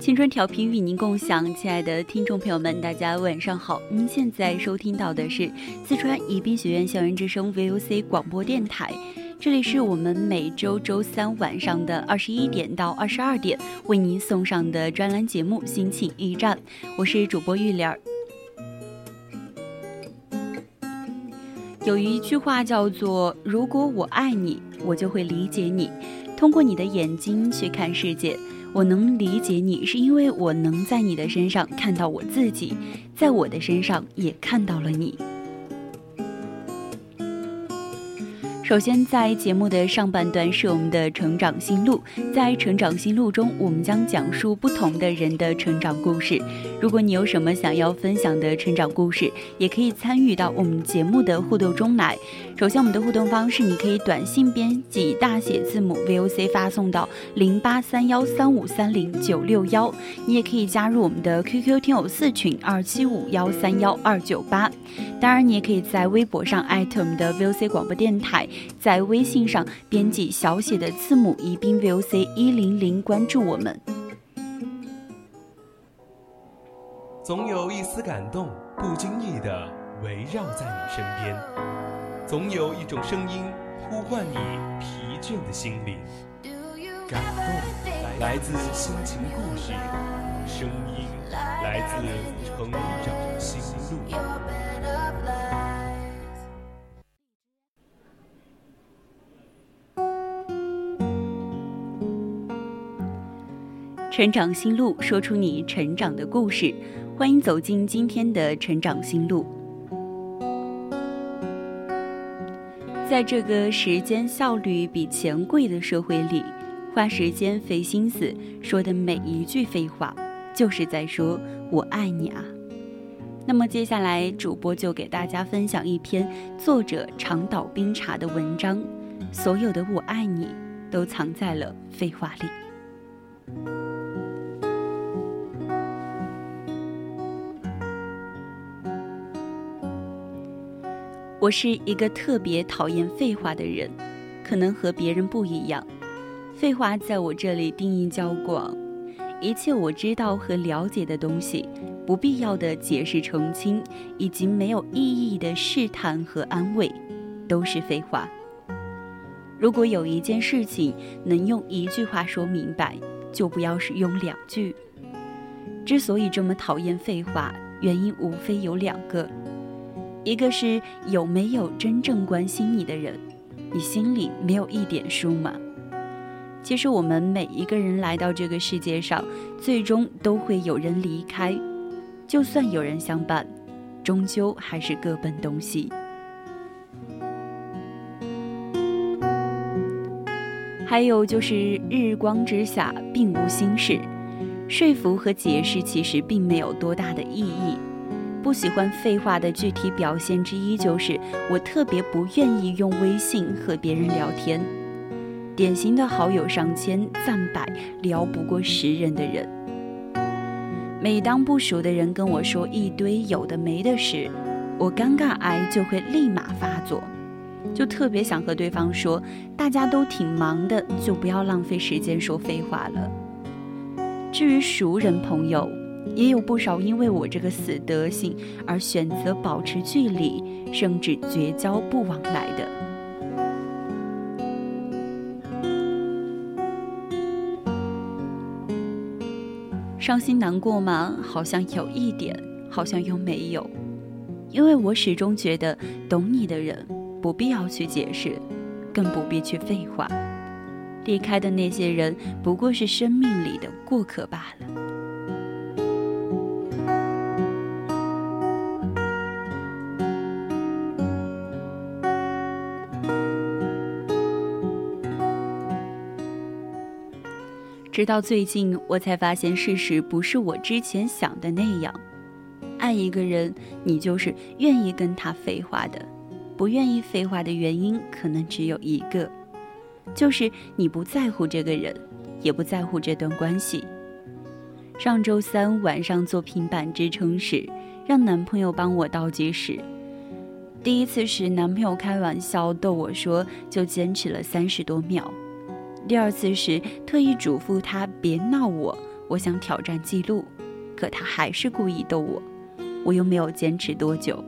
青春调频与您共享，亲爱的听众朋友们，大家晚上好！您现在收听到的是四川宜宾学院校园之声 VOC 广播电台，这里是我们每周周三晚上的二十一点到二十二点为您送上的专栏节目《心情驿站》，我是主播玉莲儿。有一句话叫做：“如果我爱你，我就会理解你，通过你的眼睛去看世界。”我能理解你，是因为我能在你的身上看到我自己，在我的身上也看到了你。首先，在节目的上半段是我们的成长心路，在成长心路中，我们将讲述不同的人的成长故事。如果你有什么想要分享的成长故事，也可以参与到我们节目的互动中来。首先，我们的互动方式，你可以短信编辑大写字母 VOC 发送到零八三幺三五三零九六幺，你也可以加入我们的 QQ 听友四群二七五幺三幺二九八。当然，你也可以在微博上艾特我们的 VOC 广播电台。在微信上编辑小写的字母宜宾 VOC 一零零，关注我们。总有一丝感动，不经意的围绕在你身边；总有一种声音呼唤你疲倦的心灵。感动来自心情故事，声音来自成长心路。成长心路，说出你成长的故事。欢迎走进今天的成长心路。在这个时间效率比钱贵的社会里，花时间费心思说的每一句废话，就是在说我爱你啊。那么接下来，主播就给大家分享一篇作者长岛冰茶的文章：所有的我爱你，都藏在了废话里。我是一个特别讨厌废话的人，可能和别人不一样。废话在我这里定义较广，一切我知道和了解的东西，不必要的解释澄清，以及没有意义的试探和安慰，都是废话。如果有一件事情能用一句话说明白，就不要使用两句。之所以这么讨厌废话，原因无非有两个。一个是有没有真正关心你的人，你心里没有一点数吗？其实我们每一个人来到这个世界上，最终都会有人离开，就算有人相伴，终究还是各奔东西。还有就是日光之下并无心事，说服和解释其实并没有多大的意义。不喜欢废话的具体表现之一，就是我特别不愿意用微信和别人聊天。典型的好友上千赞百，聊不过十人的人。每当不熟的人跟我说一堆有的没的时，我尴尬癌就会立马发作，就特别想和对方说：大家都挺忙的，就不要浪费时间说废话了。至于熟人朋友，也有不少因为我这个死德性而选择保持距离，甚至绝交不往来的。伤心难过吗？好像有一点。好像又没有，因为我始终觉得懂你的人不必要去解释，更不必去废话。离开的那些人不过是生命里的过客罢了。直到最近，我才发现事实不是我之前想的那样。爱一个人，你就是愿意跟他废话的；不愿意废话的原因，可能只有一个，就是你不在乎这个人，也不在乎这段关系。上周三晚上做平板支撑时，让男朋友帮我倒计时。第一次时，男朋友开玩笑逗我说：“就坚持了三十多秒。”第二次时，特意嘱咐他别闹我，我想挑战记录，可他还是故意逗我，我又没有坚持多久。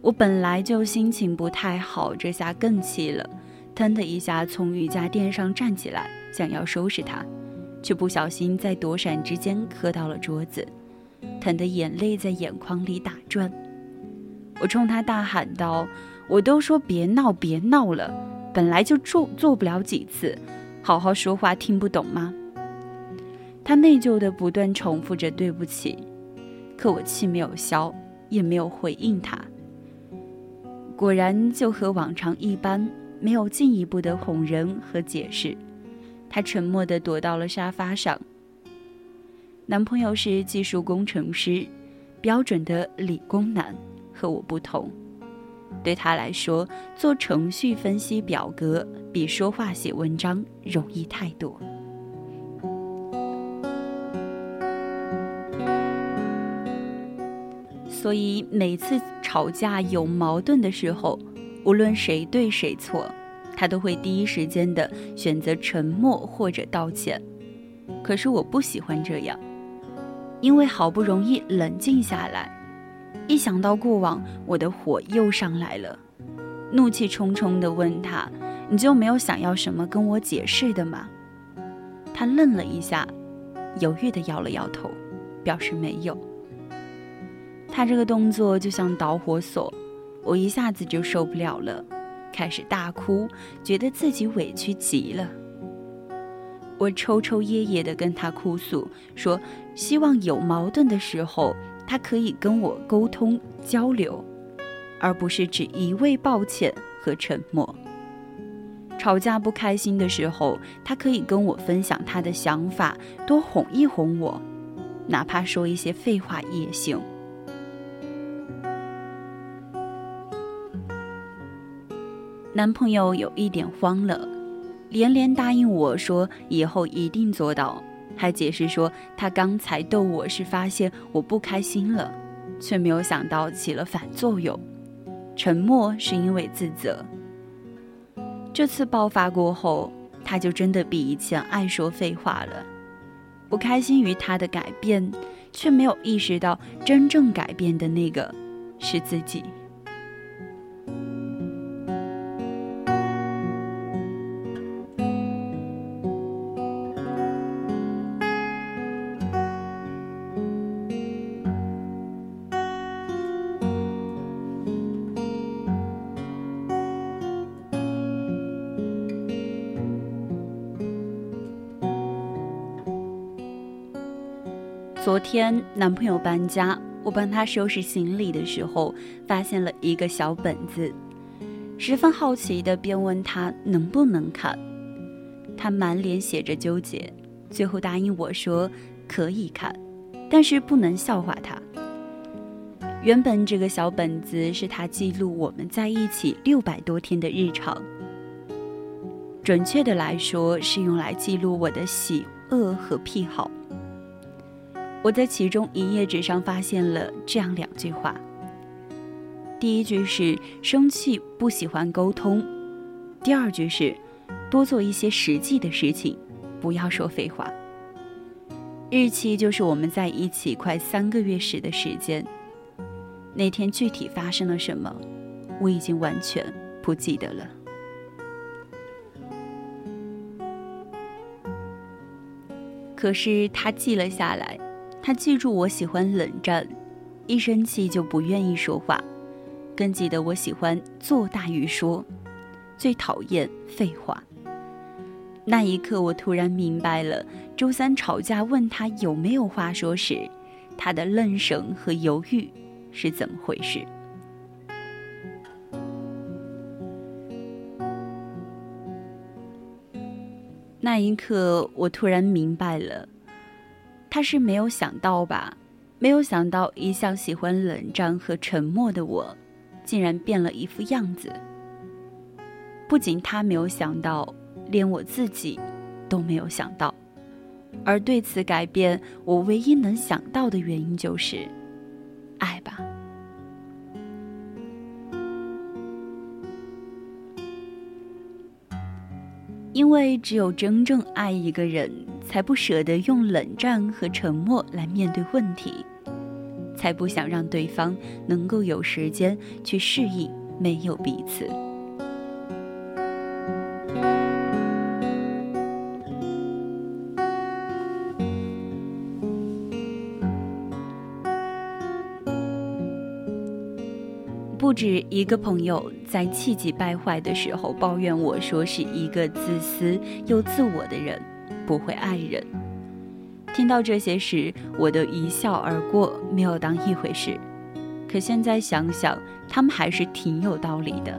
我本来就心情不太好，这下更气了，腾的一下从瑜伽垫上站起来，想要收拾他，却不小心在躲闪之间磕到了桌子，疼的眼泪在眼眶里打转。我冲他大喊道：“我都说别闹，别闹了。”本来就做做不了几次，好好说话听不懂吗？他内疚的不断重复着对不起，可我气没有消，也没有回应他。果然就和往常一般，没有进一步的哄人和解释，他沉默的躲到了沙发上。男朋友是技术工程师，标准的理工男，和我不同。对他来说，做程序分析表格比说话写文章容易太多。所以每次吵架有矛盾的时候，无论谁对谁错，他都会第一时间的选择沉默或者道歉。可是我不喜欢这样，因为好不容易冷静下来。一想到过往，我的火又上来了，怒气冲冲地问他：“你就没有想要什么跟我解释的吗？”他愣了一下，犹豫地摇了摇头，表示没有。他这个动作就像导火索，我一下子就受不了了，开始大哭，觉得自己委屈极了。我抽抽噎噎地跟他哭诉，说希望有矛盾的时候。他可以跟我沟通交流，而不是只一味抱歉和沉默。吵架不开心的时候，他可以跟我分享他的想法，多哄一哄我，哪怕说一些废话也行。男朋友有一点慌了，连连答应我说以后一定做到。还解释说，他刚才逗我是发现我不开心了，却没有想到起了反作用。沉默是因为自责。这次爆发过后，他就真的比以前爱说废话了。不开心于他的改变，却没有意识到真正改变的那个是自己。昨天男朋友搬家，我帮他收拾行李的时候，发现了一个小本子，十分好奇的便问他能不能看。他满脸写着纠结，最后答应我说可以看，但是不能笑话他。原本这个小本子是他记录我们在一起六百多天的日常，准确的来说是用来记录我的喜恶和癖好。我在其中一页纸上发现了这样两句话。第一句是生气不喜欢沟通，第二句是多做一些实际的事情，不要说废话。日期就是我们在一起快三个月时的时间。那天具体发生了什么，我已经完全不记得了。可是他记了下来。他记住我喜欢冷战，一生气就不愿意说话，更记得我喜欢做大于说，最讨厌废话。那一刻，我突然明白了，周三吵架问他有没有话说时，他的愣神和犹豫是怎么回事。那一刻，我突然明白了，他是没有想到吧？没有想到，一向喜欢冷战和沉默的我，竟然变了一副样子。不仅他没有想到，连我自己都没有想到。而对此改变，我唯一能想到的原因就是，爱吧。因为只有真正爱一个人，才不舍得用冷战和沉默来面对问题，才不想让对方能够有时间去适应没有彼此。不止一个朋友在气急败坏的时候抱怨我说是一个自私又自我的人，不会爱人。听到这些时，我都一笑而过，没有当一回事。可现在想想，他们还是挺有道理的。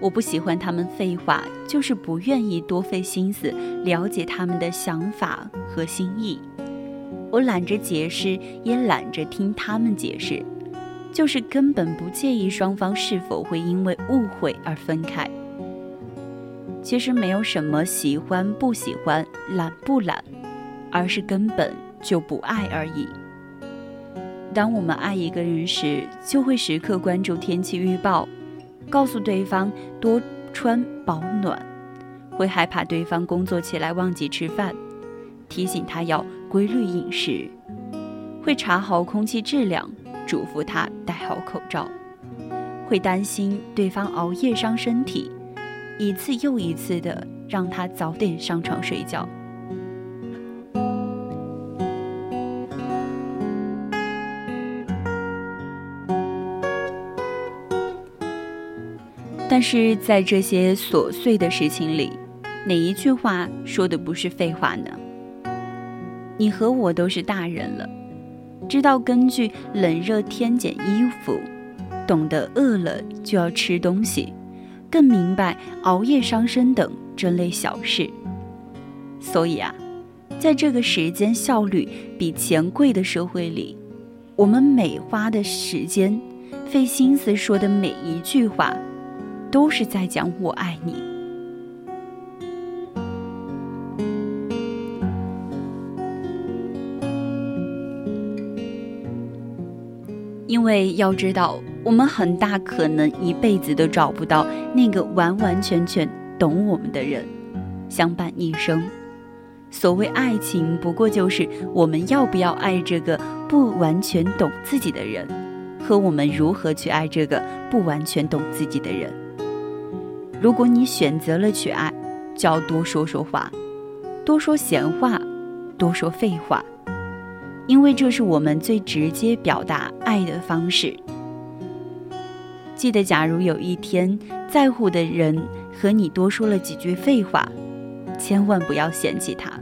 我不喜欢他们废话，就是不愿意多费心思了解他们的想法和心意。我懒着解释，也懒着听他们解释，就是根本不介意双方是否会因为误会而分开。其实没有什么喜欢不喜欢、懒不懒，而是根本就不爱而已。当我们爱一个人时，就会时刻关注天气预报，告诉对方多穿保暖，会害怕对方工作起来忘记吃饭。提醒他要规律饮食，会查好空气质量，嘱咐他戴好口罩，会担心对方熬夜伤身体，一次又一次的让他早点上床睡觉。但是在这些琐碎的事情里，哪一句话说的不是废话呢？你和我都是大人了，知道根据冷热天减衣服，懂得饿了就要吃东西，更明白熬夜伤身等这类小事。所以啊，在这个时间效率比钱贵的社会里，我们每花的时间、费心思说的每一句话，都是在讲我爱你。因为要知道，我们很大可能一辈子都找不到那个完完全全懂我们的人，相伴一生。所谓爱情，不过就是我们要不要爱这个不完全懂自己的人，和我们如何去爱这个不完全懂自己的人。如果你选择了去爱，就要多说说话，多说闲话，多说废话。因为这是我们最直接表达爱的方式。记得，假如有一天在乎的人和你多说了几句废话，千万不要嫌弃他，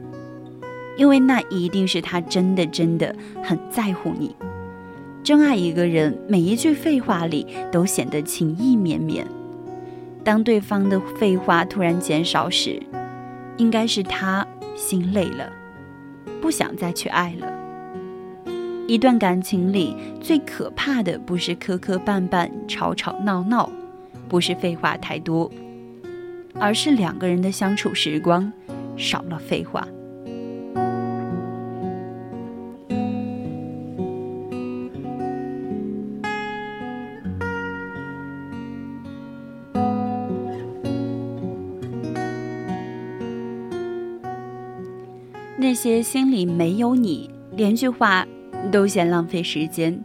因为那一定是他真的真的很在乎你。真爱一个人，每一句废话里都显得情意绵绵。当对方的废话突然减少时，应该是他心累了，不想再去爱了。一段感情里最可怕的不是磕磕绊绊、吵吵闹闹，不是废话太多，而是两个人的相处时光少了废话。那些心里没有你，连句话。都嫌浪费时间。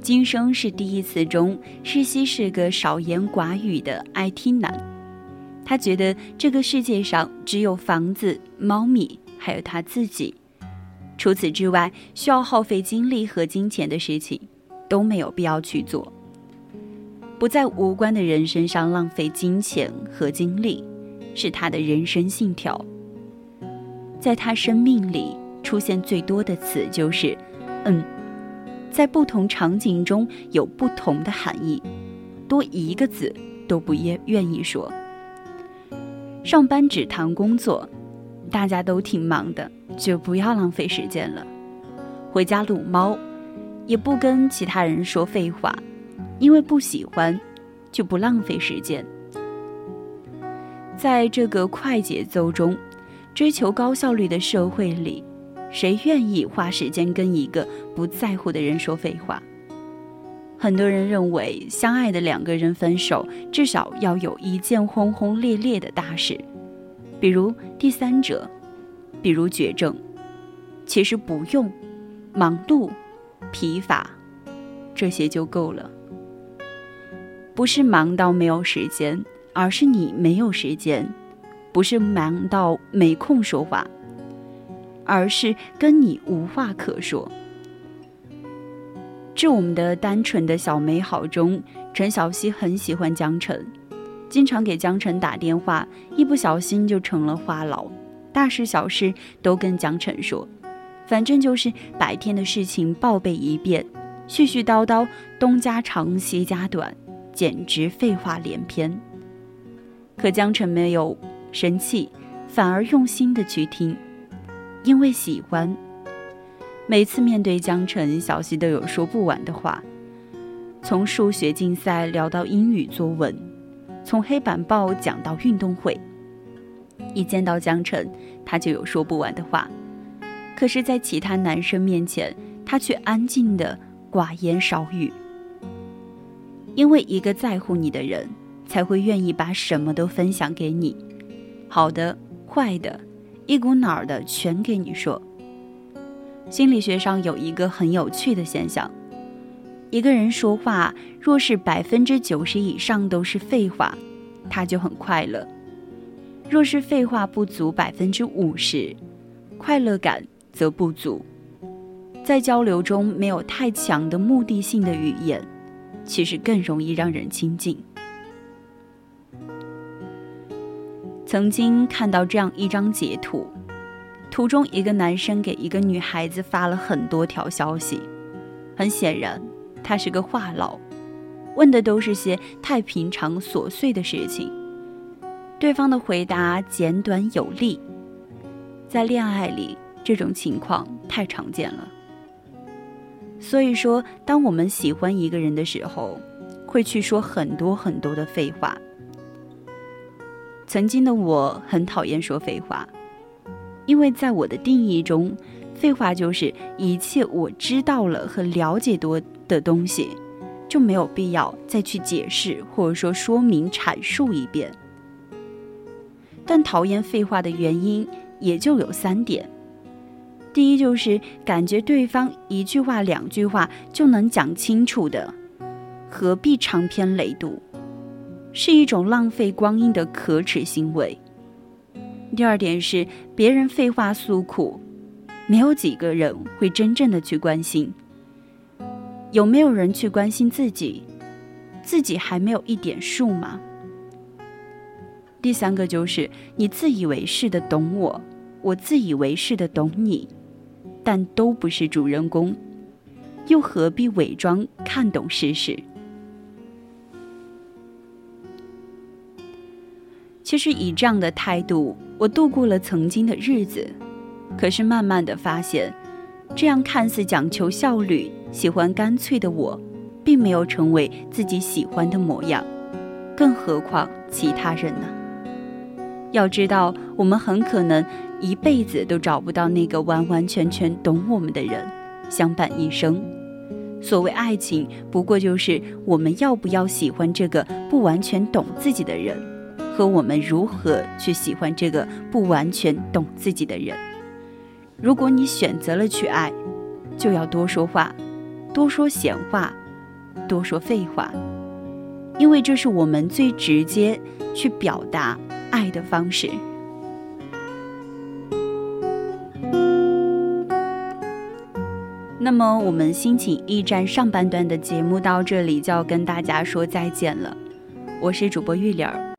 今生是第一次中，世熙是个少言寡语的爱听男。他觉得这个世界上只有房子、猫咪，还有他自己。除此之外，需要耗费精力和金钱的事情，都没有必要去做。不在无关的人身上浪费金钱和精力，是他的人生信条。在他生命里出现最多的词就是“嗯”，在不同场景中有不同的含义，多一个字都不愿愿意说。上班只谈工作，大家都挺忙的，就不要浪费时间了。回家撸猫，也不跟其他人说废话，因为不喜欢，就不浪费时间。在这个快节奏中、追求高效率的社会里，谁愿意花时间跟一个不在乎的人说废话？很多人认为，相爱的两个人分手，至少要有一件轰轰烈烈的大事，比如第三者，比如绝症。其实不用，忙碌、疲乏，这些就够了。不是忙到没有时间，而是你没有时间；不是忙到没空说话，而是跟你无话可说。致我们的单纯的小美好中，陈小希很喜欢江辰，经常给江辰打电话，一不小心就成了话痨，大事小事都跟江辰说，反正就是白天的事情报备一遍，絮絮叨叨，东家长西家短，简直废话连篇。可江辰没有生气，反而用心的去听，因为喜欢。每次面对江辰，小溪都有说不完的话，从数学竞赛聊到英语作文，从黑板报讲到运动会。一见到江辰，他就有说不完的话，可是，在其他男生面前，他却安静的寡言少语。因为一个在乎你的人，才会愿意把什么都分享给你，好的、坏的，一股脑儿的全给你说。心理学上有一个很有趣的现象：一个人说话，若是百分之九十以上都是废话，他就很快乐；若是废话不足百分之五十，快乐感则不足。在交流中没有太强的目的性的语言，其实更容易让人亲近。曾经看到这样一张截图。图中一个男生给一个女孩子发了很多条消息，很显然他是个话痨，问的都是些太平常琐碎的事情。对方的回答简短有力，在恋爱里这种情况太常见了。所以说，当我们喜欢一个人的时候，会去说很多很多的废话。曾经的我很讨厌说废话。因为在我的定义中，废话就是一切我知道了和了解多的东西，就没有必要再去解释或者说说明阐述一遍。但讨厌废话的原因也就有三点：第一，就是感觉对方一句话、两句话就能讲清楚的，何必长篇累牍，是一种浪费光阴的可耻行为。第二点是，别人废话诉苦，没有几个人会真正的去关心。有没有人去关心自己？自己还没有一点数吗？第三个就是你自以为是的懂我，我自以为是的懂你，但都不是主人公，又何必伪装看懂事实其实以这样的态度。我度过了曾经的日子，可是慢慢的发现，这样看似讲求效率、喜欢干脆的我，并没有成为自己喜欢的模样，更何况其他人呢？要知道，我们很可能一辈子都找不到那个完完全全懂我们的人，相伴一生。所谓爱情，不过就是我们要不要喜欢这个不完全懂自己的人。和我们如何去喜欢这个不完全懂自己的人？如果你选择了去爱，就要多说话，多说闲话，多说废话，因为这是我们最直接去表达爱的方式。那么，我们心情驿站上半段的节目到这里就要跟大家说再见了。我是主播玉莲儿。